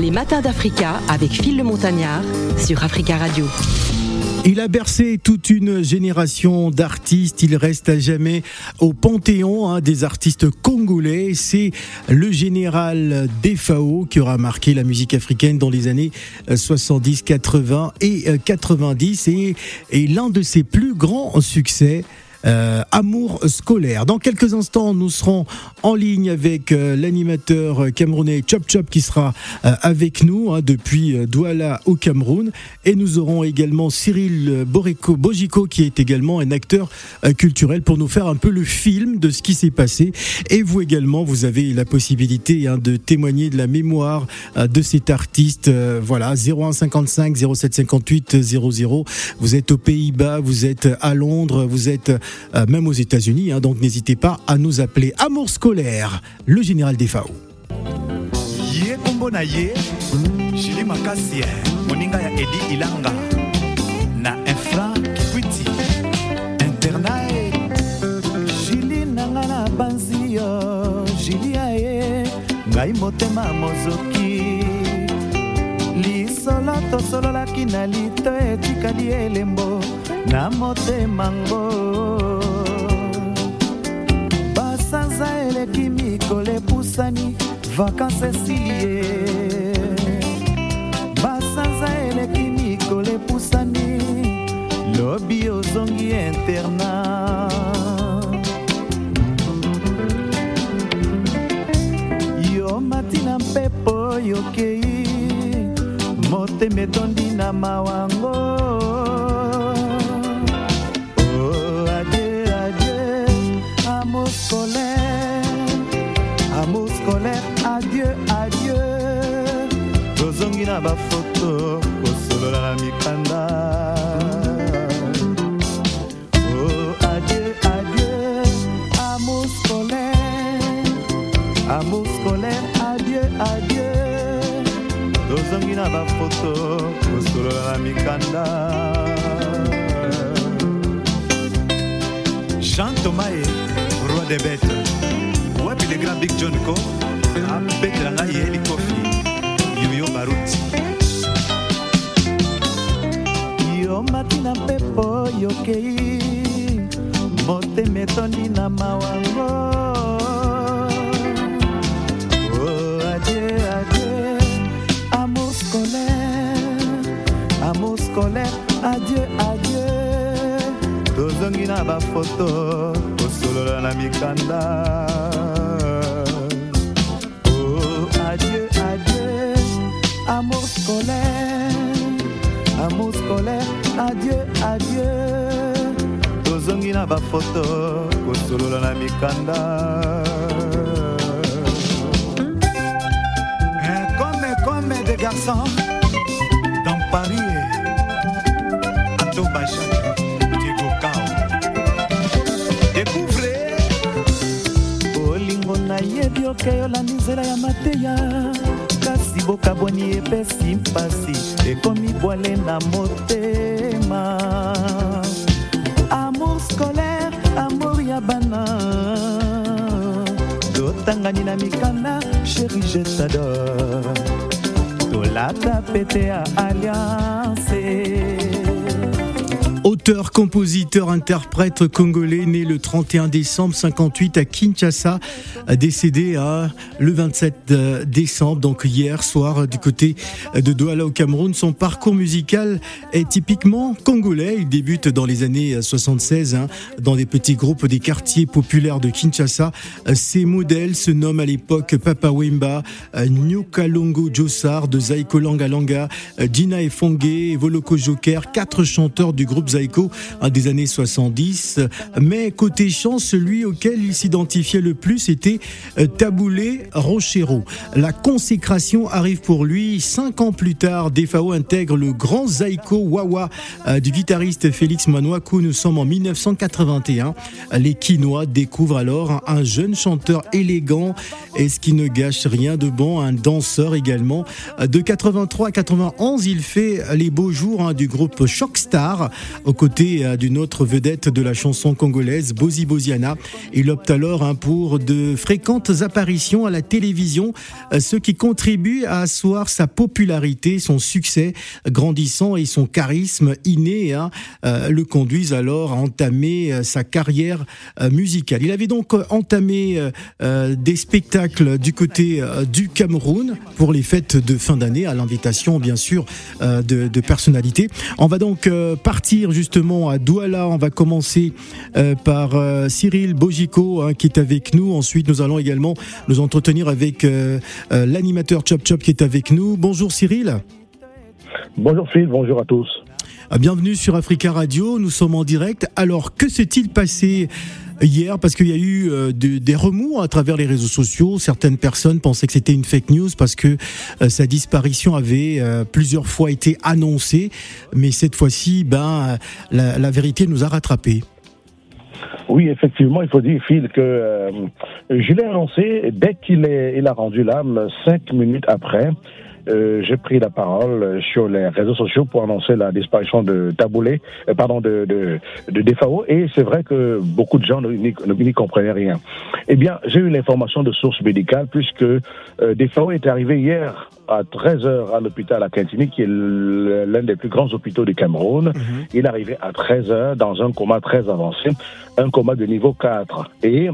Les matins d'Africa avec Phil le Montagnard sur Africa Radio. Il a bercé toute une génération d'artistes. Il reste à jamais au panthéon hein, des artistes congolais. C'est le général Defao qui aura marqué la musique africaine dans les années 70, 80 et 90 et, et l'un de ses plus grands succès. Euh, amour scolaire. Dans quelques instants, nous serons en ligne avec euh, l'animateur camerounais Chop Chop qui sera euh, avec nous hein, depuis Douala au Cameroun. Et nous aurons également Cyril Boreko Bojiko qui est également un acteur culturel pour nous faire un peu le film de ce qui s'est passé. Et vous également, vous avez la possibilité hein, de témoigner de la mémoire de cet artiste. voilà, 0155 0758 00. Vous êtes aux Pays-Bas, vous êtes à Londres, vous êtes euh, même aux États-Unis. Hein, donc n'hésitez pas à nous appeler Amour scolaire, le général des FAO. ngai motema mozoki lisolo tosololaki na lito etikali elembo na motema eleki mikolo epusani vakanse esilie. Basanza eleki mikolo epusani lobi ozongi interna. Yo matina mpepo yokei motema etondi na mawango bafoto kosolola mikanda. Oh, adieu, adieu, amour scolaire, amour scolaire, adieu, adieu. tozongi na bafoto kosolola na mikanda. Jean tomae roi des bêtes. Wapi le grand big john ko abetela ngai eli kofi. Yoyo baruti yo matina mpepo yokei motema etondi na mawango. Oh, tozongi na bafoto kosolola na mikanda. Oh, adieu, adieu, amour scolaire, amour scolaire, adieu, adieu. tozongi na bafoto kosolola na mikanda. Un comme comme des garçons dans Paris. Ato Bajak Diego Kao Découvrez. Bolingo nayebi okeyolandi nzela ya mateya. Kasi bokabwani epesi mpasi ekomi bwale na motema amour scolaire amour ya bana. Totangani na mikanda sheri jetador tolata pete ya alliance Auteur, compositeur, interprète congolais, né le 31 décembre 58 à Kinshasa, décédé à le 27 décembre, donc hier soir du côté de Douala au Cameroun. Son parcours musical est typiquement congolais. Il débute dans les années 76 hein, dans des petits groupes des quartiers populaires de Kinshasa. Ses modèles se nomment à l'époque Papa Wemba, Nyukalongo Jossar de Zaiko Langa Langa, Gina Efongé, Voloko Joker, quatre chanteurs du groupe Zaiko des années 70. Mais côté chant, celui auquel il s'identifiait le plus était euh, Taboulé Rochero. La consécration arrive pour lui cinq ans plus tard. Defao intègre le grand Zaiko Wawa euh, du guitariste Félix Manouakou. Nous sommes en 1981. Les Quinois découvrent alors un jeune chanteur élégant et ce qui ne gâche rien de bon, un danseur également. De 83 à 91, il fait les beaux jours hein, du groupe Shockstar euh, d'une autre vedette de la chanson congolaise, Bozi Boziana. Il opte alors hein, pour de fréquentes apparitions à la télévision, euh, ce qui contribue à asseoir sa popularité, son succès grandissant et son charisme inné hein, euh, le conduisent alors à entamer sa carrière musicale. Il avait donc entamé des spectacles du côté du Cameroun pour les fêtes de fin d'année à l'invitation bien sûr de, de personnalités. On va donc partir justement à Douala. On va commencer euh, par euh, Cyril Bojico hein, qui est avec nous. Ensuite, nous allons également nous entretenir avec euh, l'animateur Chop Chop qui est avec nous. Bonjour Cyril. Bonjour Phil, bonjour à tous. Bienvenue sur Africa Radio, nous sommes en direct. Alors, que s'est-il passé hier parce qu'il y a eu euh, des remous à travers les réseaux sociaux. Certaines personnes pensaient que c'était une fake news parce que euh, sa disparition avait euh, plusieurs fois été annoncée, mais cette fois-ci, ben la, vérité nous a rattrapés. Oui, effectivement, il faut dire, Phil, que je l'ai annoncé dès qu'il il a rendu l'âme, cinq minutes après. Euh, j'ai pris la parole sur les réseaux sociaux pour annoncer la disparition de Taboulé, euh, pardon, de, de, de Defao, et c'est vrai que beaucoup de gens n'y comprenaient rien. Eh bien, j'ai eu l'information de sources médicales puisque euh, Defao est arrivé hier à 13h à l'hôpital à Quintini, qui est l'un des plus grands hôpitaux du Cameroun. Mhm. Il est arrivé à 13h dans un coma très avancé, un coma de niveau 4. Et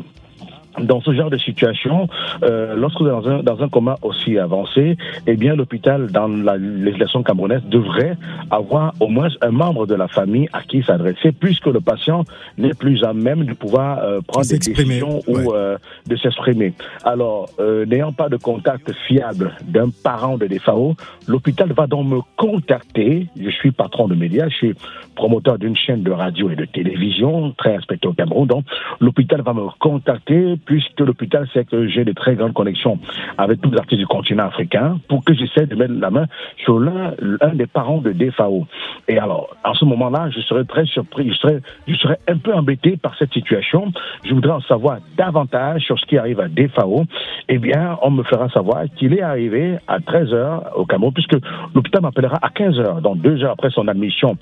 dans ce genre de situation, euh, lorsque vous êtes dans un, dans un coma aussi avancé, eh bien l'hôpital dans la législation camerounaise devrait avoir au moins un membre de la famille à qui s'adresser, puisque le patient n'est plus à même de pouvoir euh, prendre des décisions ou euh, de s'exprimer. Alors, euh, n'ayant pas de contact fiable d'un parent de DFAO, l'hôpital va donc me contacter. Je suis patron de médias, je suis promoteur d'une chaîne de radio et de télévision très respectée au Cameroun. Donc, l'hôpital va me contacter puisque l'hôpital sait que j'ai de très grandes connexions avec tous les artistes du continent africain pour que j'essaie de mettre la main sur l'un des parents de DFAO. Et alors, en ce moment-là, je serais très surpris, je serais, je serais un peu embêté par cette situation. Je voudrais en savoir davantage sur ce qui arrive à DFAO. Eh bien, on me fera savoir qu'il est arrivé à 13 heures au Cameroun, puisque l'hôpital m'appellera à 15 heures, donc deux heures après son admission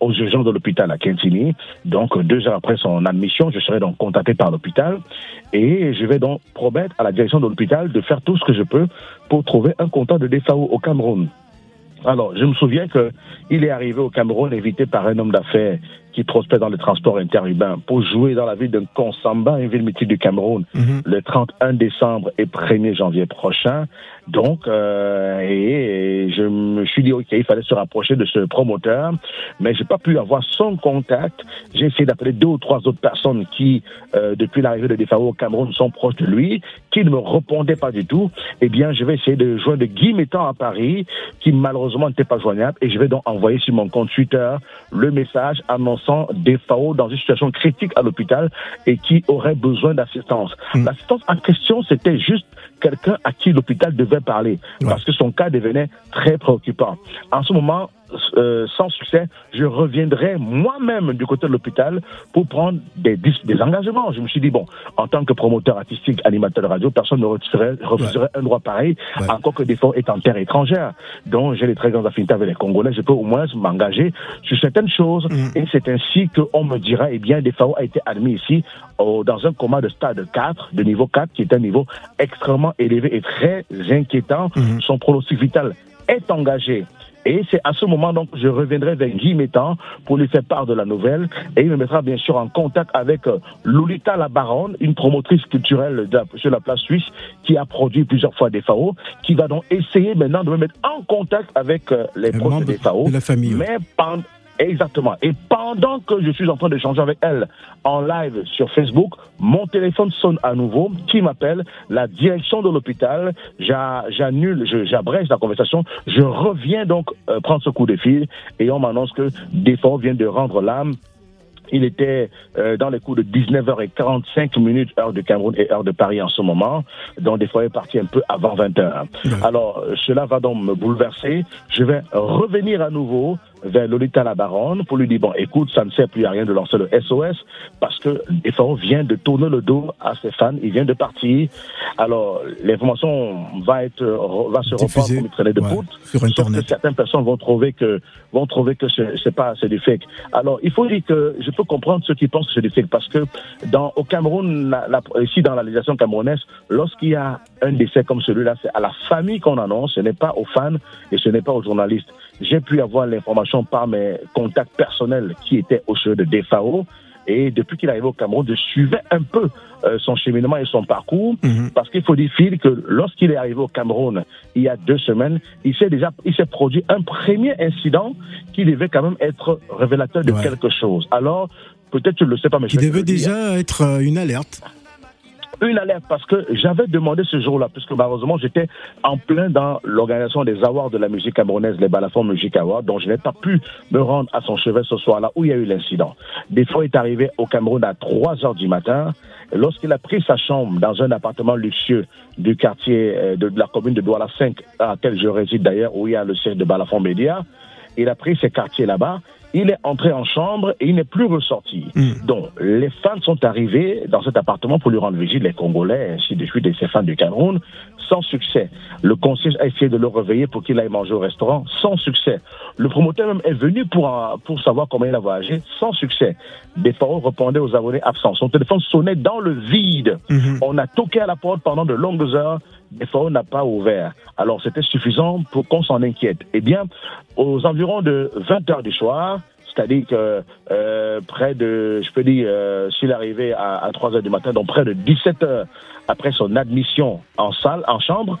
aux urgences de l'hôpital à Kentini. Donc, deux heures après son admission, je serai donc contacté par l'hôpital et je vais donc promettre à la direction de l'hôpital de faire tout ce que je peux pour trouver un contact de DFAO au Cameroun. Alors, je me souviens qu'il est arrivé au Cameroun invité par un homme d'affaires qui prospère dans le transport interurbain pour jouer dans la ville de Konsamba, une ville mythique du Cameroun, mhm. le 31 décembre et 1er janvier prochain. Donc, euh, et, je me suis dit, OK, il fallait se rapprocher de ce promoteur, mais j'ai pas pu avoir son contact. J'ai essayé d'appeler deux ou trois autres personnes qui, euh, depuis l'arrivée de Defao au Cameroun, sont proches de lui, qui ne me répondaient pas du tout. Eh bien, je vais essayer de joindre Guy Mettant à Paris, qui malheureusement n'était pas joignable, et je vais donc envoyer sur mon compte Twitter le message annonçant Defao dans une situation critique à l'hôpital et qui aurait besoin d'assistance. Hmm. L'assistance en question, c'était juste quelqu'un à qui l'hôpital devait parler, parce que son cas devenait très préoccupant. En ce moment, euh, sans succès, je reviendrai moi-même du côté de l'hôpital pour prendre des, des engagements. Je me suis dit, bon, en tant que promoteur artistique, animateur de radio, personne ne refuserait, refuserait un droit pareil, encore que des est en terre étrangère. Donc, j'ai les très grandes affinités avec les Congolais, je peux au moins m'engager sur certaines choses. Mm. Et c'est ainsi qu'on me dira, eh bien, Defao a été admis ici dans un coma de stade 4, de niveau 4, qui est un niveau extrêmement élevé et très inquiétant. Mm. Son pronostic vital est engagé. Et c'est à ce moment donc je reviendrai vers Guy Métan pour lui faire part de la nouvelle et il me mettra bien sûr en contact avec euh, Lolita la Baronne, une promotrice culturelle de sur la place suisse qui a produit plusieurs fois des FAO, qui va donc essayer maintenant de me mettre en contact avec euh, les proches des FAO. De la famille. Mais pendant Exactement. Et pendant que je suis en train d'échanger avec elle en live sur Facebook, mon téléphone sonne à nouveau. Qui m'appelle La direction de l'hôpital. J'annule, j'abrège la conversation. Je reviens donc euh, prendre ce coup de fil et on m'annonce que Défort vient de rendre l'âme il était euh, dans les coups de 19h45 minutes, heure de Cameroun et heure de Paris en ce moment. Donc, des fois, il est parti un peu avant 20h. Alors, cela va donc me bouleverser. Je vais revenir à nouveau vers Lolita la Baronne pour lui dire bon écoute ça ne sert plus à rien de lancer le SOS parce que Defao vient de tourner le dos à ses fans, il vient de partir. Alors l'information va être va se reprendre comme une traînée de ouais, poudre. sur Sauf que Internet. certaines personnes vont trouver que vont trouver que c'est c'est pas c'est du fake. Alors il faut dire que je peux comprendre ceux qui pensent que c'est du fake parce que dans au Cameroun, la- la- ici dans la législation camerounaise, lorsqu'il y a un décès comme celui-là, c'est à la famille qu'on annonce, ce n'est pas aux fans et ce n'est pas aux journalistes. J'ai pu avoir l'information par mes contacts personnels qui étaient au cheveu de DFAO. Et depuis qu'il est arrivé au Cameroun, je suivais un peu euh, son cheminement et son parcours. Mhm. Parce qu'il faut dire, Phil, que lorsqu'il est arrivé au Cameroun il y a deux semaines, il s'est déjà, il s'est produit un premier incident qui devait quand même être révélateur de Ouais. quelque chose. Alors, peut-être tu ne le sais pas, mais Qui je devait dire. déjà être euh, une alerte. Une alerte parce que j'avais demandé ce jour-là, puisque malheureusement j'étais en plein dans l'organisation des awards de la musique camerounaise, les Balafons Music Awards, donc je n'ai pas pu me rendre à son chevet ce soir-là où il y a eu l'incident. Des fois, il est arrivé au Cameroun à 3 heures du matin. Lorsqu'il a pris sa chambre dans un appartement luxueux du quartier euh, de, de la commune de Douala 5, à laquelle je réside d'ailleurs, où il y a le siège de Balafon Média, il a pris ses quartiers là-bas. Il est entré en chambre et il n'est plus ressorti. Mm. Donc, les fans sont arrivés dans cet appartement pour lui rendre visite, les Congolais, ainsi de suite, et ses fans du Cameroun, sans succès. Le concierge a essayé de le réveiller pour qu'il aille manger au restaurant, sans succès. Le promoteur même est venu pour, euh, pour savoir comment il a voyagé, sans succès. Des pharaons répondaient aux abonnés absents. Son téléphone sonnait dans le vide. Mhm. On a toqué à la porte pendant de longues heures. Des pharaons n'a pas ouvert. Alors, c'était suffisant pour qu'on s'en inquiète. Eh bien, aux environs de 20 heures du soir, c'est-à-dire que euh, près de, je peux dire, euh, s'il arrivait à, à 3 heures du matin, donc près de 17 heures après son admission en salle, en chambre,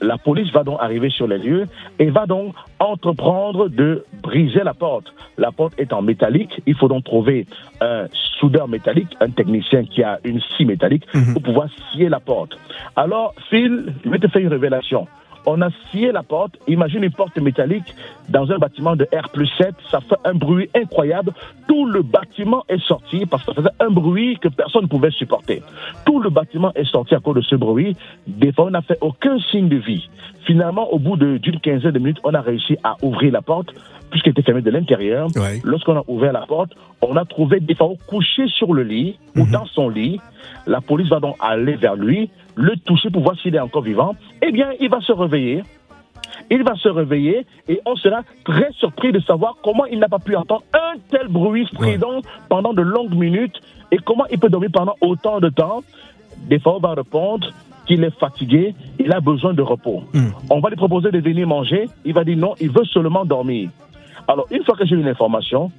la police va donc arriver sur les lieux et va donc entreprendre de briser la porte. La porte est en métallique. Il faut donc trouver un soudeur métallique, un technicien qui a une scie métallique Mhm. pour pouvoir scier la porte. Alors, Phil, je vais te faire une révélation. On a scié la porte. Imagine une porte métallique dans un bâtiment de R plus 7. Ça fait un bruit incroyable. Tout le bâtiment est sorti parce que ça faisait un bruit que personne ne pouvait supporter. Tout le bâtiment est sorti à cause de ce bruit. Des fois, on n'a fait aucun signe de vie. Finalement, au bout d'une quinzaine de minutes, on a réussi à ouvrir la porte puisqu'elle était fermée de l'intérieur. Ouais. Lorsqu'on a ouvert la porte, on a trouvé des fois couché sur le lit ou Mhm. dans son lit. La police va donc aller vers lui, le toucher pour voir s'il est encore vivant. Eh bien, il va se réveiller. Il va se réveiller et on sera très surpris de savoir comment il n'a pas pu entendre un tel bruit strident pendant de longues minutes et comment il peut dormir pendant autant de temps. Des fois, on va répondre qu'il est fatigué, il a besoin de repos. Mm. On va lui proposer de venir manger, il va dire non, il veut seulement dormir. Alors, une fois que j'ai eu l'information,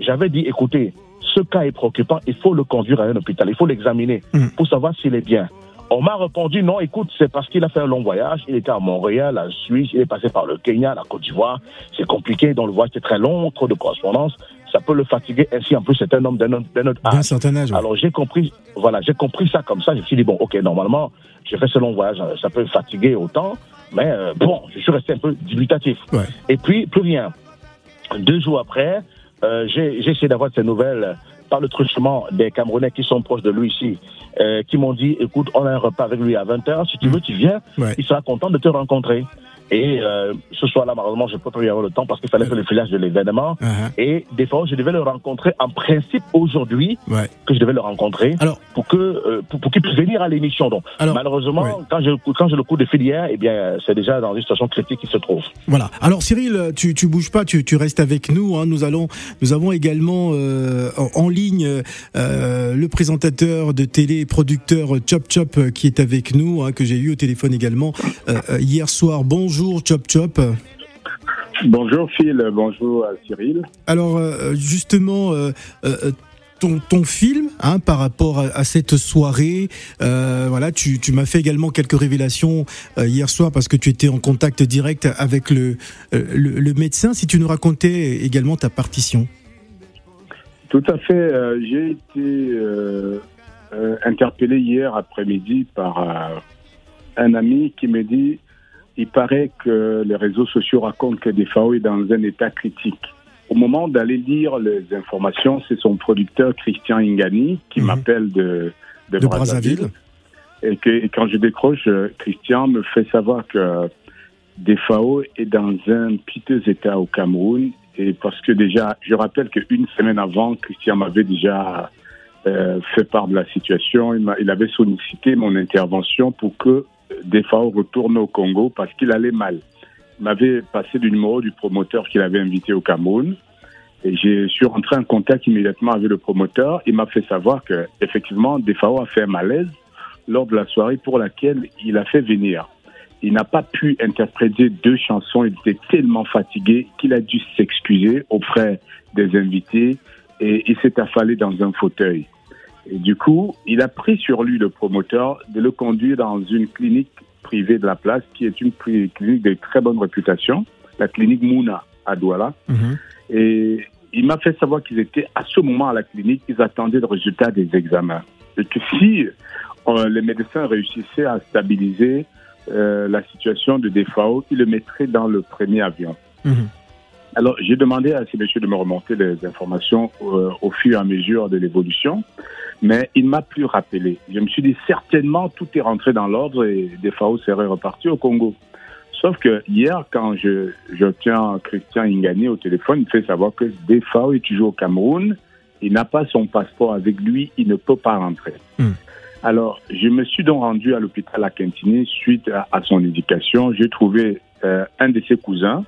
j'avais dit, écoutez, ce cas est préoccupant, il faut le conduire à un hôpital, il faut l'examiner Mm. pour savoir s'il est bien. On m'a répondu, non, écoute, c'est parce qu'il a fait un long voyage, il était à Montréal, à Suisse, il est passé par le Kenya, la Côte d'Ivoire, c'est compliqué, donc le voyage est très long, trop de correspondance, ça peut le fatiguer, ainsi en plus c'est un homme d'un autre D'un âge. certain âge. ouais. Alors j'ai compris, voilà, j'ai compris ça comme ça. Je me suis dit bon, ok, normalement, j'ai fait ce long voyage, ça peut fatiguer autant, mais euh, bon, je suis resté un peu dubitatif. Ouais. Et puis plus rien. Deux jours après, euh, j'ai j'ai essayé d'avoir ces nouvelles par le truchement des Camerounais qui sont proches de lui ici, euh, qui m'ont dit, écoute, on a un repas avec lui à 20h, si tu veux, tu viens, Ouais. il sera content de te rencontrer. Et euh, ce soir-là, malheureusement, je peux pas y avoir le temps parce qu'il fallait faire le filage de l'événement. Uh-huh. Et des fois, je devais le rencontrer en principe aujourd'hui, Ouais. que je devais le rencontrer Alors- pour que euh, pour, pour qu'il puisse venir à l'émission. Donc Alors, malheureusement, ouais. quand je quand j'ai le coup de fil hier, eh bien c'est déjà dans une situation critique qui se trouve. Voilà. Alors Cyril, tu tu bouges pas, tu, tu restes avec nous. Hein. Nous allons, nous avons également euh, en, en ligne euh, le présentateur de télé et producteur Chop Chop euh, qui est avec nous, hein, que j'ai eu au téléphone également euh, hier soir. Bonjour Chop Chop. Bonjour Phil, bonjour à Cyril. Alors euh, justement. euh, euh, ton, ton film hein, par rapport à, à cette soirée. Euh, voilà, tu, tu m'as fait également quelques révélations euh, hier soir parce que tu étais en contact direct avec le, euh, le, le médecin. Si tu nous racontais également ta partition. Tout à fait, euh, j'ai été euh, euh, interpellé hier après-midi par euh, un ami qui me dit il paraît que les réseaux sociaux racontent que Defao est dans un état critique. Au moment d'aller lire les informations, c'est son producteur Christian Ingani qui Mhm. m'appelle de, de, De Brazzaville. Brazzaville. Et, que, et quand je décroche, euh, Christian me fait savoir que Defao est dans un piteux état au Cameroun Et parce que déjà, je rappelle qu'une semaine avant, Christian m'avait déjà euh, fait part de la situation. Il, il, avait sollicité mon intervention pour que Defao retourne au Congo parce qu'il allait mal. Il m'avait passé le numéro du promoteur qu'il avait invité au Cameroun. Et je suis rentré en contact immédiatement avec le promoteur. Il m'a fait savoir que effectivement, Defao a fait un malaise lors de la soirée pour laquelle il a fait venir. Il n'a pas pu interpréter deux chansons. Il était tellement fatigué qu'il a dû s'excuser auprès des invités et il s'est affalé dans un fauteuil. Et du coup, il a pris sur lui, le promoteur, de le conduire dans une clinique privée de la place, qui est une clinique de très bonne réputation, la clinique Mouna à Douala. Mhm. Et il m'a fait savoir qu'ils étaient à ce moment à la clinique, ils attendaient le résultat des examens. Et que si euh, les médecins réussissaient à stabiliser euh, la situation de DFAO, ils le mettraient dans le premier avion. Mhm. Alors, j'ai demandé à ces messieurs de me remonter les informations euh, au fur et à mesure de l'évolution, mais il m'a plus rappelé. Je me suis dit, certainement, tout est rentré dans l'ordre et DFAO serait reparti au Congo. Sauf que hier, quand je, je tiens Christian Ingani au téléphone, il me fait savoir que DFAO est toujours au Cameroun, il n'a pas son passeport avec lui, il ne peut pas rentrer. Mm. Alors, je me suis donc rendu à l'hôpital à Quintini suite à, à son éducation. J'ai trouvé euh, un de ses cousins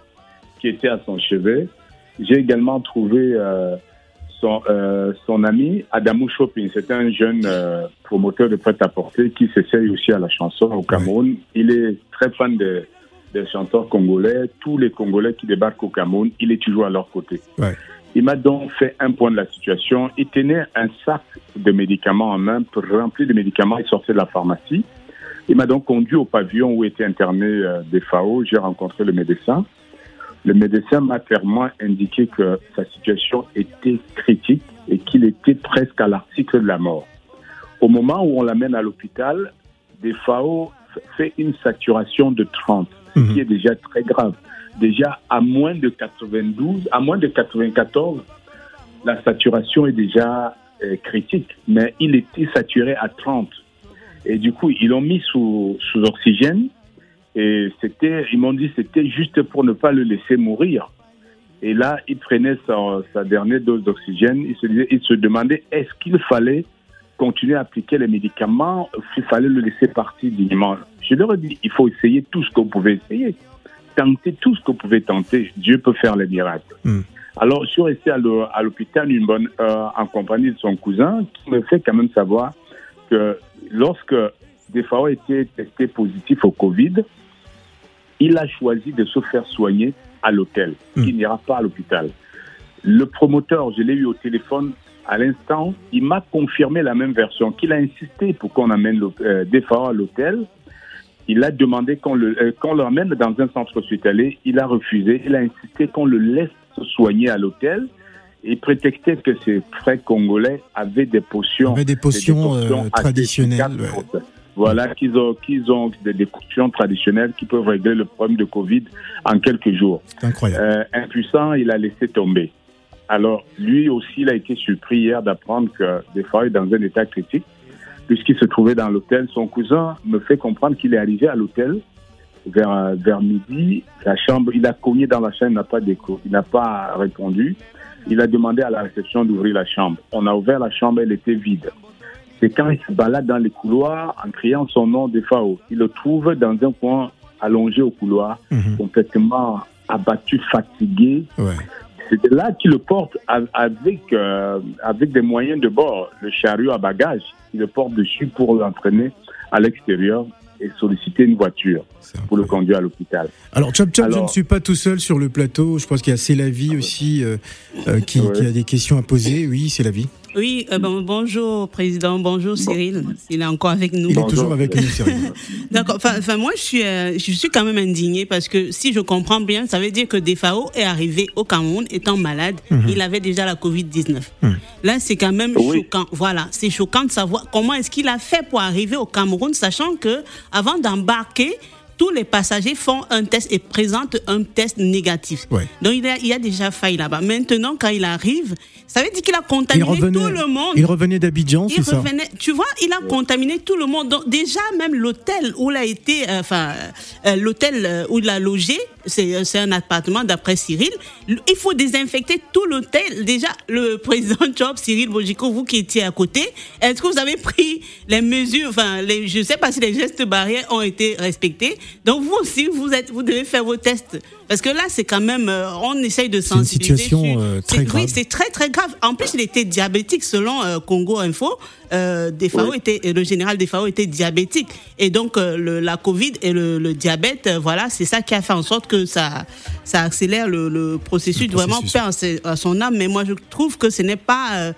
qui était à son chevet. J'ai également trouvé euh, son, euh, son ami Adamou Shopping. C'est un jeune euh, promoteur de prêt-à-porter qui s'essaye aussi à la chanson au Cameroun. Il est très fan de, des chanteurs congolais. Tous les Congolais qui débarquent au Cameroun, il est toujours à leur côté. Ouais. Il m'a donc fait un point de la situation. Il tenait un sac de médicaments en main, rempli de médicaments. Il sortait de la pharmacie. Il m'a donc conduit au pavillon où était interné euh, des FAO. J'ai rencontré le médecin. Le médecin m'a clairement indiqué que sa situation était critique et qu'il était presque à l'article de la mort. Au moment où on l'amène à l'hôpital, des FAO fait une saturation de 30, ce qui est déjà très grave. Déjà à moins de 92, à moins de 94, la saturation est déjà euh, critique, mais il était saturé à 30. Et du coup, ils l'ont mis sous, sous oxygène. Et c'était, ils m'ont dit, c'était juste pour ne pas le laisser mourir. Et là, il prenait sa, sa dernière dose d'oxygène. Il se disait, il se demandait, est-ce qu'il fallait continuer à appliquer les médicaments, s'il fallait le laisser partir dignement. Je leur ai dit, il faut essayer tout ce que vous pouvez essayer. Tenter tout ce que vous pouvez tenter. Dieu peut faire les miracles. Mm. Alors, je suis resté à l'hôpital une bonne heure en compagnie de son cousin qui me fait quand même savoir que lorsque Defao était testé positif au Covid, il a choisi de se faire soigner à l'hôtel. Mm. Il n'ira pas à l'hôpital. Le promoteur, je l'ai eu au téléphone à l'instant, il m'a confirmé la même version, qu'il a insisté pour qu'on amène le- euh, à l'hôtel. Il a demandé qu'on le, euh, qu'on l'emmène dans un centre hospitalier. Il a refusé. Il a insisté qu'on le laisse se soigner à l'hôtel. Il prétextait que ses frères congolais avaient des potions. Des euh, traditionnelles. Voilà, qu'ils ont, qu'ils ont des, potions traditionnelles qui peuvent régler le problème de Covid en quelques jours. C'est incroyable. Euh, impuissant, il a laissé tomber. Alors, lui aussi, il a été surpris hier d'apprendre que des fois, il est dans un état critique, puisqu'il se trouvait dans l'hôtel. Son cousin me fait comprendre qu'il est arrivé à l'hôtel vers, vers midi. La chambre, il a cogné dans la chambre, il n'a pas d'écho, il n'a pas répondu. Il a demandé à la réception d'ouvrir la chambre. On a ouvert la chambre, elle était vide. C'est quand il se balade dans les couloirs en criant son nom de Fao. Il le trouve dans un coin allongé au couloir, Mhm. complètement abattu, fatigué. Ouais. C'est là qu'il le porte avec, euh, avec des moyens de bord, le chariot à bagages. Il le porte dessus pour l'entraîner à l'extérieur et solliciter une voiture pour le conduire à l'hôpital. Alors, Chop Chop, je ne suis pas tout seul sur le plateau. Je pense qu'il y a C'est la vie aussi euh, euh, qui a des questions à poser. Oui, c'est la vie. Oui, euh, bon, bonjour Président, bonjour Cyril, il est encore avec nous. Il est toujours avec nous, Cyril. D'accord, enfin, moi je suis, euh, je suis quand même indignée parce que si je comprends bien, ça veut dire que Defao est arrivé au Cameroun étant malade, il avait déjà la Covid-19. Là, c'est quand même Oui. choquant. Voilà, c'est choquant de savoir comment est-ce qu'il a fait pour arriver au Cameroun, sachant que avant d'embarquer, tous les passagers font un test et présentent un test négatif. Ouais. Donc il y, a, il y a déjà failli là-bas. Maintenant, quand il arrive, ça veut dire qu'il a contaminé tout le monde. il revenait d'Abidjan, Il c'est ça? revenait, tu vois, il a contaminé tout le monde. Donc déjà même l'hôtel où il a été, euh, enfin euh, l'hôtel euh, où il a logé, c'est euh, c'est un appartement d'après Cyril. Il faut désinfecter tout l'hôtel. Déjà le président Job, Cyril Bojiko, vous qui étiez à côté, est-ce que vous avez pris les mesures, enfin les, je sais pas si les gestes barrières ont été respectés. Donc vous aussi, vous êtes, vous devez faire vos tests parce que là c'est quand même, euh, on essaye de C'est une sensibiliser. situation, sur- euh, très c'est- grave. Oui, c'est très très grave. En plus, il était diabétique selon euh, Congo Info. Euh, Defao était, le général Defao était diabétique. Et donc, euh, le, la Covid et le, le diabète, euh, voilà, c'est ça qui a fait en sorte que ça, ça accélère le, le processus, Le vraiment processus. perd à son âme. Mais moi, je trouve que ce n'est pas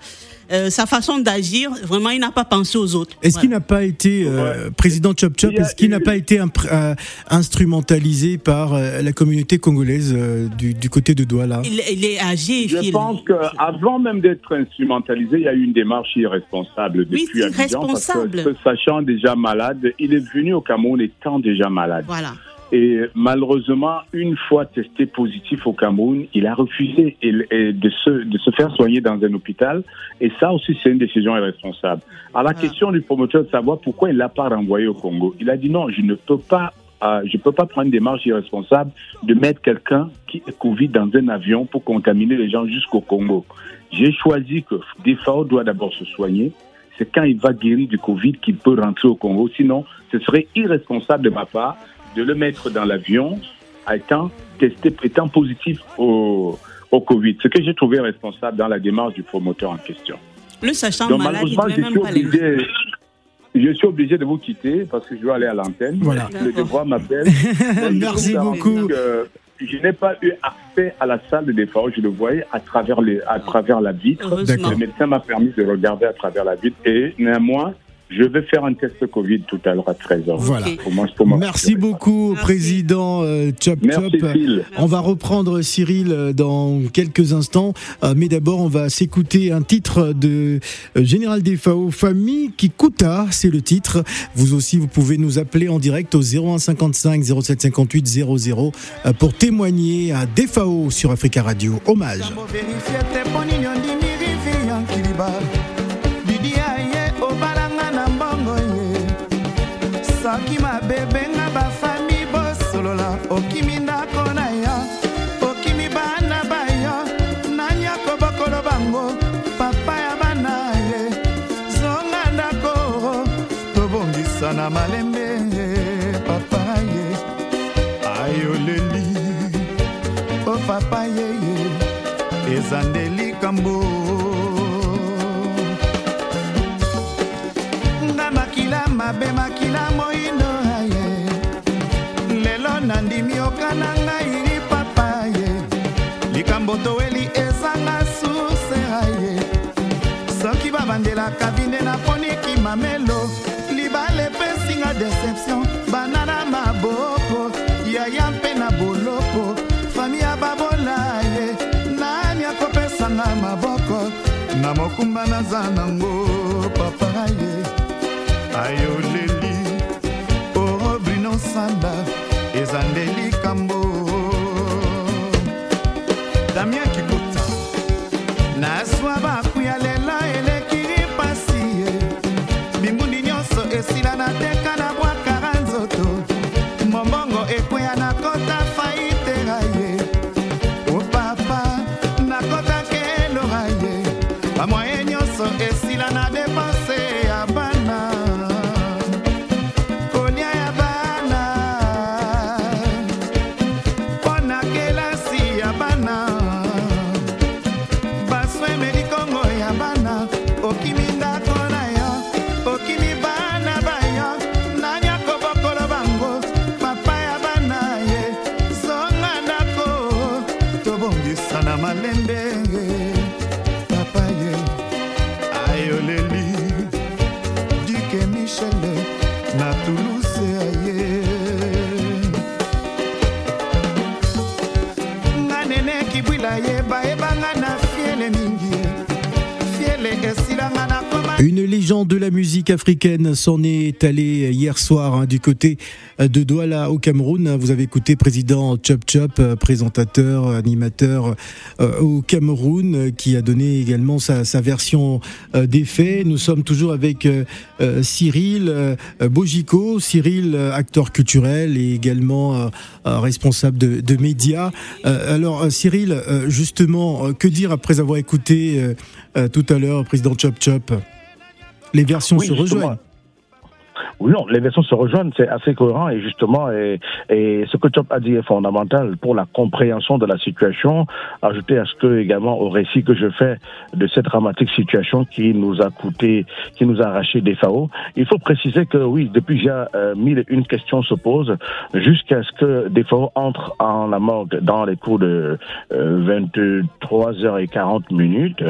euh, sa façon d'agir. Vraiment, il n'a pas pensé aux autres. Est-ce qu'il n'a pas été, euh, président Chop Chop, est-ce qu'il n'a pas été euh, instrumentalisé par euh, la communauté congolaise euh, du, du côté de Douala? Il, il est âgé, Je pense qu'avant même d'être instrumentalisé, il y a eu une démarche irresponsable Oui, depuis c'est Abidjan. Parce que, irresponsable. sachant déjà malade, il est venu au Cameroun étant déjà malade. Voilà. Et malheureusement, une fois testé positif au Cameroun, il a refusé de, se, de se faire soigner dans un hôpital. Et ça aussi, c'est une décision irresponsable. À la Voilà. question du promoteur de savoir pourquoi il l'a pas renvoyé au Congo, il a dit non, je ne peux pas. euh, je peux pas prendre des marches irresponsables de mettre quelqu'un qui est Covid dans un avion pour contaminer les gens jusqu'au Congo. J'ai choisi que Defao doit d'abord se soigner. C'est quand il va guérir du Covid qu'il peut rentrer au Congo. Sinon, ce serait irresponsable de ma part de le mettre dans l'avion étant testé, étant positif au, au Covid. Ce que j'ai trouvé responsable dans la démarche du promoteur en question. Le sachant Donc malade, il malheureusement, ne je devait suis, même pas les obligé, je suis obligé de vous quitter parce que je dois aller à l'antenne. Voilà. Le devoir m'appelle. Merci beaucoup. que Je n'ai pas eu accès à la salle de défense, je le voyais à travers, les, à travers la vitre. Le médecin m'a permis de regarder à travers la vitre et néanmoins, je vais faire un test Covid tout à l'heure à 13h. Voilà. Merci beaucoup, Merci. président euh, Chop Merci Chop. Phil. On va reprendre Cyril euh, dans quelques instants, euh, mais d'abord on va s'écouter un titre de Général Defao, Famille qui coûta, c'est le titre. Vous aussi, vous pouvez nous appeler en direct au 0155 0758 00 euh, pour témoigner à Defao sur Africa Radio. Hommage. Bafami bosolola okimi ndako na yo okimi bana bayo nanyako bokolo bango? Papa ya bana ye. Zonga ndako tobongisa na malembe papa ye. Ayoleli o papa yeye eza likambo toweli ezanga susera ye. Soki babandelaka binde naponiki mamelo. Libala epesinga deception bana na maboko. Yaya mpe na boloko fami ya babola ye. Nani akopesanga maboko? Na mokumba naza nango papa ye. Ayoleli tobongisa na malembe dirigeant de la musique africaine s'en est allé hier soir hein, du côté de Douala au Cameroun. Vous avez écouté président Chop Chop, présentateur, animateur au Cameroun, qui a donné également sa, sa version des faits. Nous sommes toujours avec Cyril Bojico, Cyril acteur culturel et également responsable de, de médias. alors Cyril, justement, que dire après avoir écouté tout à l'heure président Chop Chop? Les versions Oui, se rejoignent. Oui, non, les versions se rejoignent, c'est assez cohérent et justement, et, et ce que Chop a dit est fondamental pour la compréhension de la situation, ajouter à ce que également au récit que je fais de cette dramatique situation qui nous a coûté, qui nous a arraché des FAO. Il faut préciser que oui, depuis déjà euh, mille et une questions se posent jusqu'à ce que des FAO entrent en la morgue dans les cours de euh, 23h40 minutes.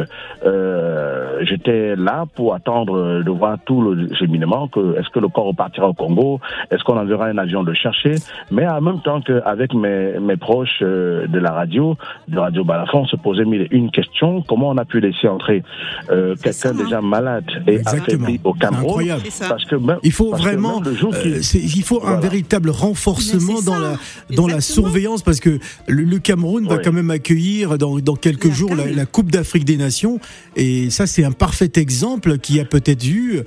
Euh, J'étais là pour attendre de voir tout le cheminement, que est-ce que le corps repartira au Congo, est-ce qu'on enverra un avion le chercher, mais en même temps qu'avec mes, mes proches euh, de la radio, de Radio Balafon, on se posait mille et une questions, comment on a pu laisser entrer euh, quelqu'un hein. déjà malade et Exactement. affaibli au Cameroun? parce que même, Il faut parce que vraiment, le jour euh, il faut un véritable renforcement dans la dans la surveillance parce que le, le Cameroun va quand même accueillir dans, dans quelques La jours la, Coupe d'Afrique des Nations. Et ça c'est un parfait exemple qui a peut-être eu euh,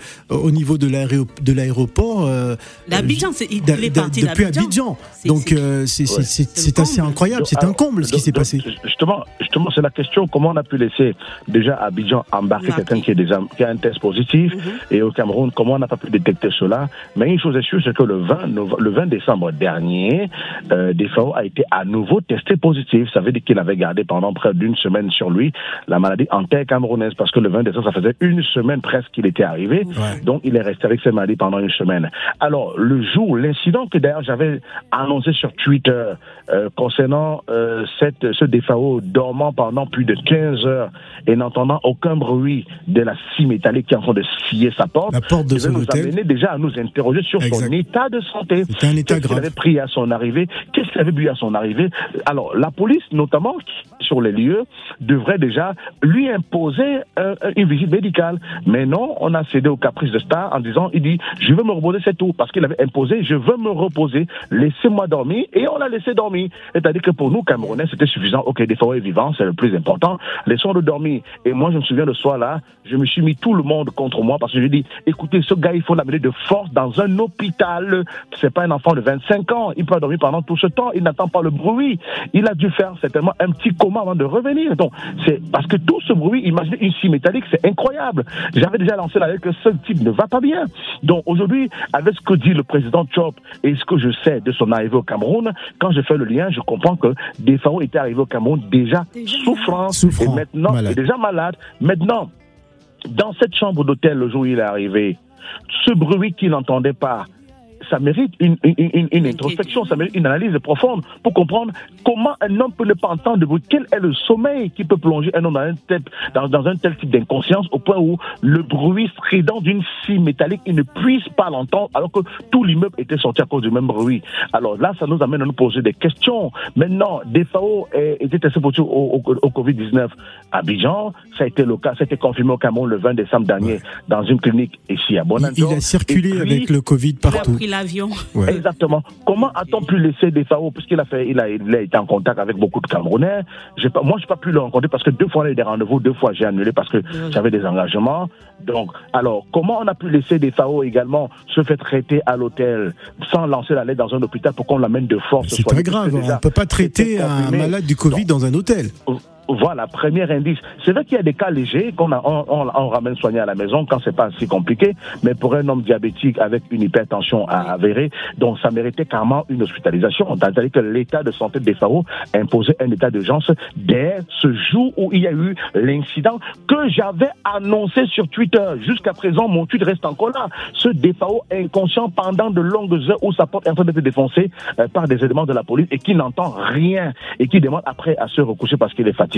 au niveau de l'aéro- de l'aéroport euh, D'Abidjan, c'est- il, il est parti depuis. Abidjan. Donc c'est- euh, assez incroyable, c'est un comble ce qui s'est passé. Justement, justement, c'est la question comment on a pu laisser déjà à Abidjan embarquer quelqu'un qui, est déjà- qui a un test positif Mhm. et au Cameroun, comment on n'a pas pu détecter cela? Mais une chose est sûre, c'est que le 20, nove- le 20 décembre dernier, euh, Defao a été à nouveau testé positif. Ça veut dire qu'il avait gardé pendant près d'une semaine sur lui la maladie en terre camerounaise parce que le 20 décembre, ça faisait une semaine presque qu'il était arrivé. Ouais. Donc, il est resté avec cette maladie pendant une semaine. Alors, le jour, l'incident que d'ailleurs j'avais annoncé sur Twitter euh, concernant euh, cette, ce défao dormant pendant plus de 15 heures et n'entendant aucun bruit de la scie métallique qui est en train de scier sa porte, La porte de son nous hôtel. amener déjà à nous interroger sur Exact. son état de santé. C'était un état Qu'est-ce qu'il avait pris à son arrivée? Qu'est-ce qu'il avait bu à son arrivée? Alors, la police, notamment, sur les lieux, devrait déjà lui imposer euh, une visite médicale. Mais non, on a cédé au caprice de Star en disant, il dit, je veux me reposer, c'est tout. Parce qu'il avait imposé, je veux me reposer, laissez-moi dormir. Et on l'a laissé dormir. C'est-à-dire que pour nous, Camerounais, c'était suffisant. Ok, des fois, est vivant, c'est le plus important. Laissons-le dormir. Et moi, je me souviens le soir là, je me suis mis tout le monde contre moi parce que je dis, écoutez, ce gars, il faut l'amener de force dans un hôpital. C'est pas un enfant de 25 ans. Il peut dormir pendant tout ce temps. Il n'entend pas le bruit. Il a dû faire certainement un petit coma avant de revenir. Donc, c'est parce que tout ce bruit, imaginez une scie métallique, c'est incroyable. J'avais déjà lancé la que ce type ne va pas bien. Donc, aujourd'hui, avec ce que dit le président Chop et ce que je sais de son arrivée au Cameroun, quand je fais le lien, je comprends que Defao était arrivé au Cameroun déjà, Déjà souffrant, Souffrant, et maintenant, malade. et déjà malade. Maintenant, dans cette chambre d'hôtel le jour où il est arrivé, ce bruit qu'il n'entendait pas, ça mérite une, une, une- une introspection, ça mérite une analyse profonde pour comprendre comment un homme peut ne pas entendre de bruit. Quel est le sommeil qui peut plonger un homme dans un tel, dans, dans un tel type d'inconscience au point où le bruit strident d'une scie métallique, il ne puisse pas l'entendre alors que tout l'immeuble était sorti à cause du même bruit. Alors là, ça nous amène à nous poser des questions. Maintenant, DFAO est- était testé positif au, au, au Covid-19 à Abidjan. Ça a été le cas, ça a été confirmé au Cameroun le 20 décembre dernier dans une clinique ici à Il, Bonanto. il a circulé puis, avec le Covid Il a partout. L'avion. Ouais. Exactement. Comment a-t-on pu laisser des FAO puisqu'il a fait, il a, il a été en contact avec beaucoup de Camerounais. Pas, moi, j'ai pas pu le rencontrer parce que deux fois, il y a eu des rendez-vous, deux fois, j'ai annulé parce que j'avais des engagements. Donc, alors, comment on a pu laisser des FAO également se faire traiter à l'hôtel sans lancer la lettre dans un hôpital pour qu'on l'amène de force C'est très grave. déjà, On ne peut pas traiter un malade du Covid dans un hôtel. Voilà, premier indice. C'est vrai qu'il y a des cas légers qu'on a, on, on- on ramène soigner à la maison quand c'est pas si compliqué, mais pour un homme diabétique avec une hypertension à avérée, donc ça méritait carrément une hospitalisation. C'est-à-dire que l'état de santé des FAO imposait un état d'urgence dès ce jour où il y a eu l'incident que j'avais annoncé sur Twitter. Jusqu'à présent, mon tweet reste encore là. Ce DFAO inconscient pendant de longues heures où sa porte est en train d'être défoncée euh, par des éléments de la police et qui n'entend rien et qui demande après à se recoucher parce qu'il est fatigué.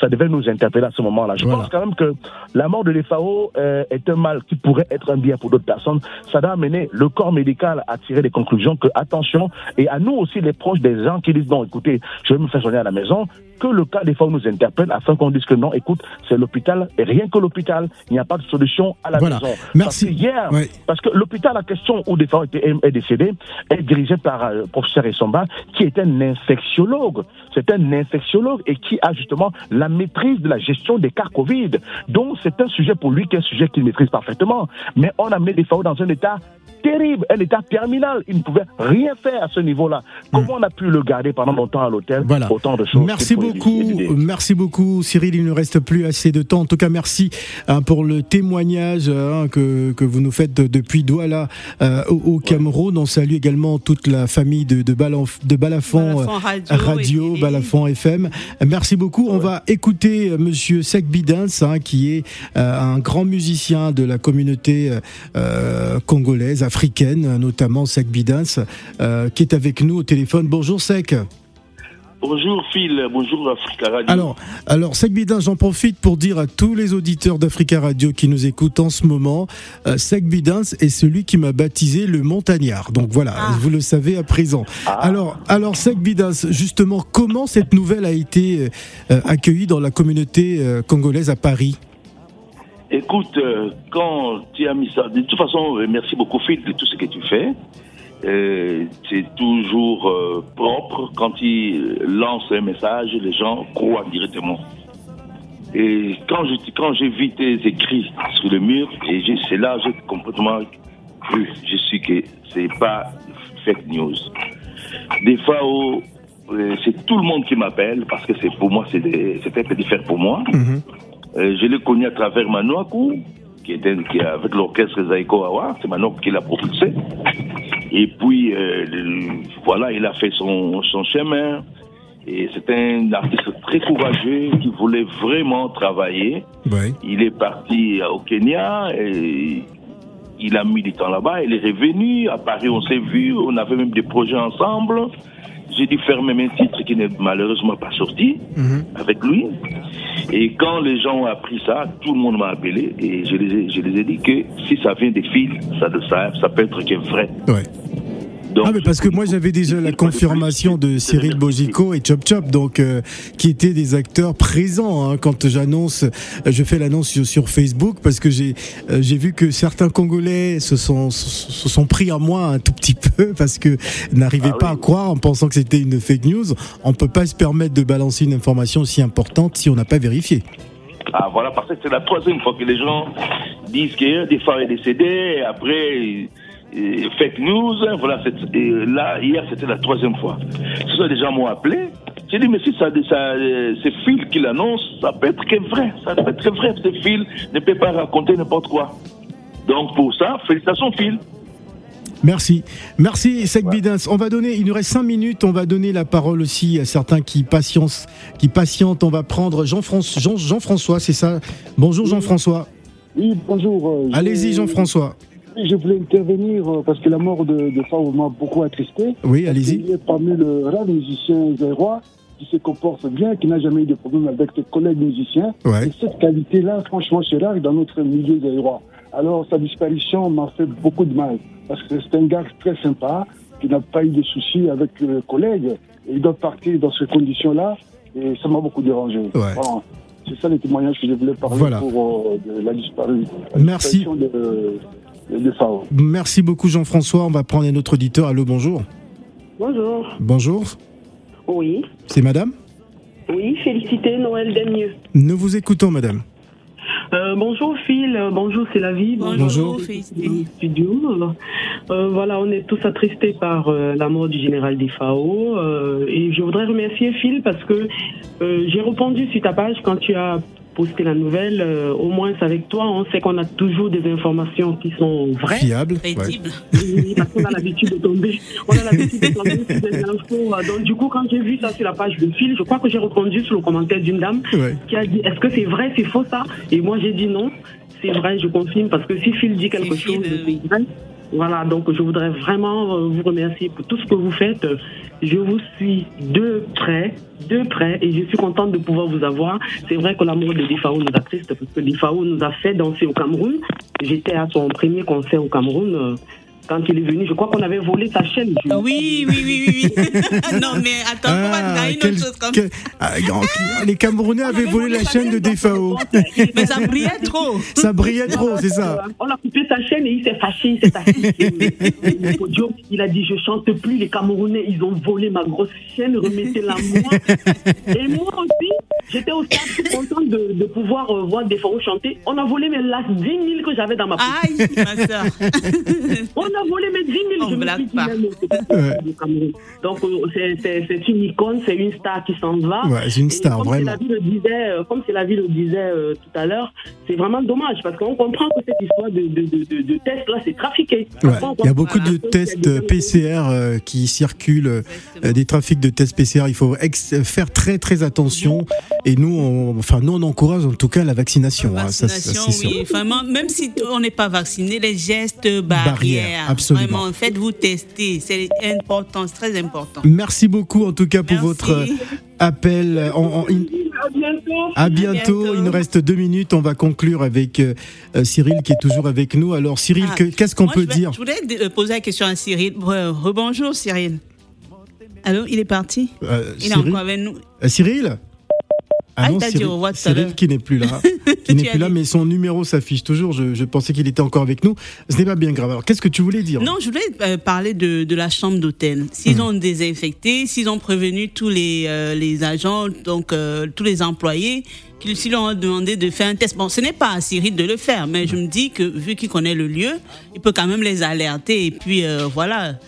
Ça devait nous interpeller à ce moment-là. Je Voilà. pense quand même que la mort de l'FAO euh, est un mal qui pourrait être un bien pour d'autres personnes. Ça doit amener le corps médical à tirer des conclusions que, attention, et à nous aussi, les proches des gens qui disent, non, écoutez, je vais me faire soigner à la maison, que le cas des fois nous interpelle afin qu'on dise que non, écoute, c'est l'hôpital et rien que l'hôpital, il n'y a pas de solution à la Voilà. maison. Merci. Parce que hier, parce que l'hôpital, la question où des était- est décédé, est dirigé par euh, le professeur Essomba, qui est un infectiologue. C'est un infectiologue et qui a justement la maîtrise de la gestion des cas Covid. Donc, c'est un sujet pour lui qui est un sujet qu'il maîtrise parfaitement. Mais on a mis des FAO dans un état terrible, un état terminal. Il ne pouvait rien faire à ce niveau-là. Comment on a pu le garder pendant longtemps à l'hôtel. Voilà. Autant de choses. Merci faut beaucoup, éviter. merci beaucoup Cyril. Il ne reste plus assez de temps. En tout cas, merci hein, pour le témoignage hein, que, que vous nous faites de- depuis Douala euh, au, au Cameroun. On salue également toute la famille de, de, Balanf- de Balafon, Balafon euh, Radio Radio, et- Balafon FM. Merci beaucoup. On va écouter euh, Monsieur Sek Bidins, hein, qui est euh, un grand musicien de la communauté euh, euh, congolaise, africaine, notamment Sek Bidins, euh, qui est avec nous au téléphone. Bonjour Sek. Bonjour Phil, bonjour Africa Radio. Alors, alors Sec Bidin, j'en profite pour dire à tous les auditeurs d'Africa Radio qui nous écoutent en ce moment, euh, Sec Bidin est celui qui m'a baptisé le montagnard. Donc voilà, vous le savez à présent. Alors, alors Sec Bidin, justement, comment cette nouvelle a été euh, accueillie dans la communauté euh, congolaise à Paris? Écoute, euh, quand tu as mis ça, de toute façon, euh, merci beaucoup Phil de tout ce que tu fais. Euh, c'est toujours euh, propre quand tu lances un message, les gens croient directement. Et quand je quand j'ai vu tes écrits sur le mur, et j'ai- c'est là j'ai complètement cru. Je suis que c'est pas fake news. Des fois, oh, euh, c'est tout le monde qui m'appelle parce que c'est pour moi, c'est un peu différent pour moi. Euh, je l'ai connu à travers Manoakou, qui était qui est avec l'orchestre Zaiko Awa, c'est Manoakou qui l'a propulsé. Et puis, euh, voilà, il a fait son, son chemin. Et c'est un artiste très courageux qui voulait vraiment travailler. Ouais. Il est parti au Kenya et il a mis du temps là-bas. Il est revenu. À Paris, on s'est vu. On avait même des projets ensemble. J'ai dû faire même un titre qui n'est malheureusement pas sorti avec lui. Et quand les gens ont appris ça, tout le monde m'a appelé et je les ai, je les ai dit que si ça vient des fils, ça, ça, ça peut être que vrai. Ouais. Donc, Ah mais parce que moi j'avais déjà la confirmation de Cyril Bogico et Chop Chop donc euh, qui étaient des acteurs présents hein, quand j'annonce euh, je fais l'annonce sur, Facebook parce que j'ai euh, j'ai vu que certains Congolais se sont se, sont pris à moi un tout petit peu parce que n'arrivaient Ah pas oui. à croire en pensant que c'était une fake news. On peut pas se permettre de balancer une information aussi importante si on n'a pas vérifié. Ah voilà, parce que c'est la troisième fois que les gens disent que des il est décédé, et après fake news, hein, voilà, et là, hier c'était la troisième fois. C'est ça, les gens m'ont appelé. J'ai dit, mais si ça, ça, euh, c'est Phil qui l'annonce, ça peut être que vrai, ça peut être vrai, ce Phil ne peut pas raconter n'importe quoi. Donc pour ça, félicitations Phil. Merci. Merci, Sek Bidins. On va donner, il nous reste cinq minutes, on va donner la parole aussi à certains qui patientent, qui patientent. On va prendre Jean-François, Jean, Jean-François, c'est ça? Bonjour Jean-François. Oui, bonjour. euh, Allez-y Jean-François. Je voulais intervenir euh, parce que la mort de, de Fao m'a beaucoup attristé. Oui, allez-y. Il est parmi le rare musicien zérois qui se comporte bien, qui n'a jamais eu de problème avec ses collègues musiciens. Ouais. Et cette qualité-là, franchement, c'est rare dans notre milieu zérois. Alors, sa disparition m'a fait beaucoup de mal parce que c'est un gars très sympa qui n'a pas eu de soucis avec les collègues. Et il doit partir dans ces conditions-là et ça m'a beaucoup dérangé. Voilà. C'est ça les témoignages que je voulais parler Voilà. pour euh, de la disparu. la Merci. De, de Fao. Merci beaucoup Jean-François. On va prendre un autre auditeur. Allô, bonjour. Bonjour. Bonjour. Oui. C'est madame? Oui, félicité Noël Damieux. Nous vous écoutons, madame. Euh, bonjour Phil, bonjour c'est la vie. Bonjour. Studio. Euh, voilà, on est tous attristés par euh, la mort du général Defao. Euh, et je voudrais remercier Phil parce que euh, j'ai répondu sur ta page quand tu as posté la nouvelle. Euh, au moins avec toi, on sait qu'on a toujours des informations qui sont vraies. Fiable. Crédible. Oui, parce qu'on a l'habitude de tomber. On a l'habitude de tomber sur des infos. Donc, du coup, quand j'ai vu ça sur la page de Phil, je crois que j'ai répondu sur le commentaire d'une dame Ouais. qui a dit Est-ce que c'est vrai, c'est faux ça? Et moi, j'ai dit non, c'est vrai, je confirme, parce que si Phil dit quelque C'est chose, euh, c'est vrai. Voilà, donc je voudrais vraiment euh, vous remercier pour tout ce que vous faites. Je vous suis de près, de près, et je suis contente de pouvoir vous avoir. C'est vrai que l'amour de Defao nous attriste, parce que Defao nous a fait danser au Cameroun. J'étais à son premier concert au Cameroun. Quand il est venu. Je crois qu'on avait volé sa chaîne. Je- Oui, oui, oui, oui. oui. non, mais attends, on va Ah, dire une quel- autre chose comme quel- ah, les Camerounais avaient volé la chaîne de DFAO. Mais ça brillait trop. Ça brillait trop, c'est ça. Euh, On a coupé sa chaîne et il s'est fâché, il s'est fâché. Il a dit Je chante plus, les Camerounais, ils ont volé ma grosse chaîne, remettez-la moi. Et moi aussi, j'étais au stade tout content de, de pouvoir euh, voir forums chanter. On a volé mes last 10 000 que j'avais dans ma poche. Aïe, ma soeur. On a volé mes 10 000, On je me blague pas. c'est. Donc, euh, c'est- c'est c'est une icône, c'est une star qui s'en va. Ouais, c'est une star, comme vraiment. Célavie le disait, euh, comme Célavie le disait euh, tout à l'heure, c'est vraiment dommage parce qu'on comprend que cette histoire de, de, de, de, de test là, c'est trafiqué. Ouais, Il y a beaucoup de tests c'est PCR euh, qui circulent, euh, des trafics de tests PCR. Il faut faire très très attention. Et nous, on, enfin nous, on encourage en tout cas la vaccination. hein, ça, ça, Vaccination, c'est sûr. oui. Vraiment, même si on n'est pas vacciné, les gestes barrières. Barrières, absolument. Vraiment, faites-vous tester. C'est important, c'est très important. Merci beaucoup en tout cas pour Merci. votre euh, appel. Il- À bientôt. À bientôt. Il nous reste deux minutes. On va conclure avec euh, euh, Cyril qui est toujours avec nous. Alors Cyril, Ah, que- qu'est-ce qu'on peut je vais- dire Je voulais poser la question à Cyril. Re- Rebonjour, Cyril. Allô, il est parti? Euh, Il est encore avec nous. Euh, Cyril Ah, il t'a dit au Cyril qui n'est plus là, qui n'est plus là, mais son numéro s'affiche toujours. Je, je pensais qu'il était encore avec nous. Ce n'est pas bien grave. Alors qu'est-ce que tu voulais dire Non, je voulais euh, parler de, de la chambre d'hôtel. S'ils Hmm. ont désinfecté, s'ils ont prévenu tous les, euh, les agents, donc euh, tous les employés, qu'ils s'ils leur ont demandé de faire un test. Bon, ce n'est pas à Cyril de le faire, mais je me dis que vu qu'il connaît le lieu, il peut quand même les alerter. Et puis euh, voilà,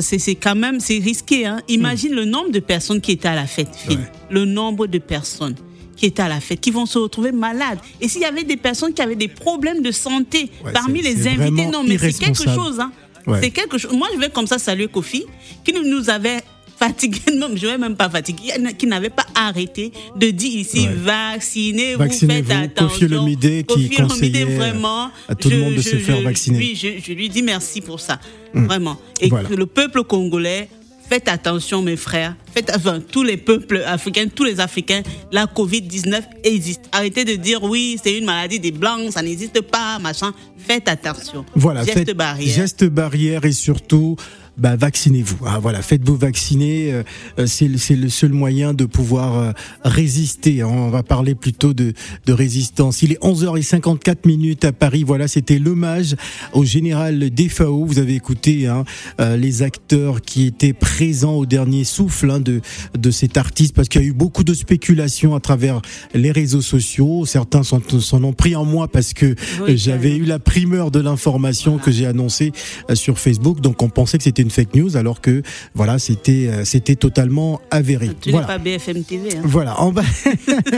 c'est quand même c'est risqué. Hein. Imagine le nombre de personnes qui étaient à la fête, Phil. Ouais. Le nombre de personnes qui étaient à la fête, qui vont se retrouver malades. Et s'il y avait des personnes qui avaient des problèmes de santé Ouais, parmi les invités, non, mais c'est quelque chose. Hein. Ouais. C'est quelque chose. Moi, je vais comme ça saluer Kofi, qui nous avait fatigué, non, je vais même pas fatigué, qui n'avait pas arrêté de dire ici, Ouais. vaccinez-vous, Vaccinez-vous. faites attention. Kofi Olomide qui Kofi conseillait vraiment, à tout le monde de se faire vacciner. Oui, je, je lui dis merci pour ça, vraiment. Et Voilà. que le peuple congolais, faites attention, mes frères, faites enfin, tous les peuples africains, tous les Africains, la Covid-19 existe. Arrêtez de dire oui, c'est une maladie des blancs, ça n'existe pas, machin. Faites attention. Voilà, Geste faites barrière. geste barrière et surtout, bah, vaccinez-vous. Ah, voilà, faites-vous vacciner. euh, euh, c'est le- c'est le seul moyen de pouvoir euh, résister. hein. On va parler plutôt de, de résistance. Il est 11h54 minutes à Paris. Voilà, c'était l'hommage au général Defao. Vous avez écouté hein, euh, les acteurs qui étaient présents au dernier souffle hein, de, de cet artiste parce qu'il y a eu beaucoup de spéculations à travers les réseaux sociaux. Certains s'en s'en ont pris en moi parce que Oui, j'avais eu la primeur de l'information que j'ai annoncée sur Facebook. Donc on pensait que c'était une fake news alors que voilà, c'était euh, c'était totalement avéré. Tu Voilà. n'es pas BFM TV. Hein. Voilà, on va,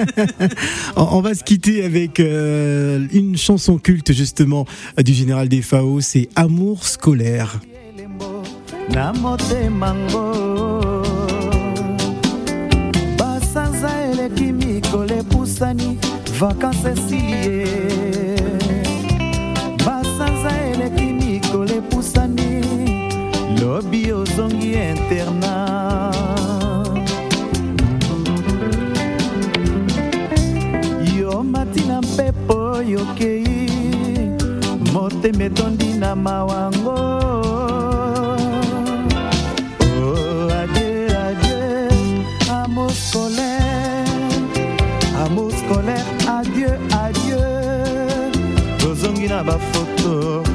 on on va se quitter avec euh, une chanson culte justement du général des FAO, c'est Amour scolaire. Lobi ozongi interna. Yo matina mpepo yokei motema etondi na mawango. Oh, adieu, adieu, amour scolaire, amour scolaire, adieu, adieu. tozongi na bafoto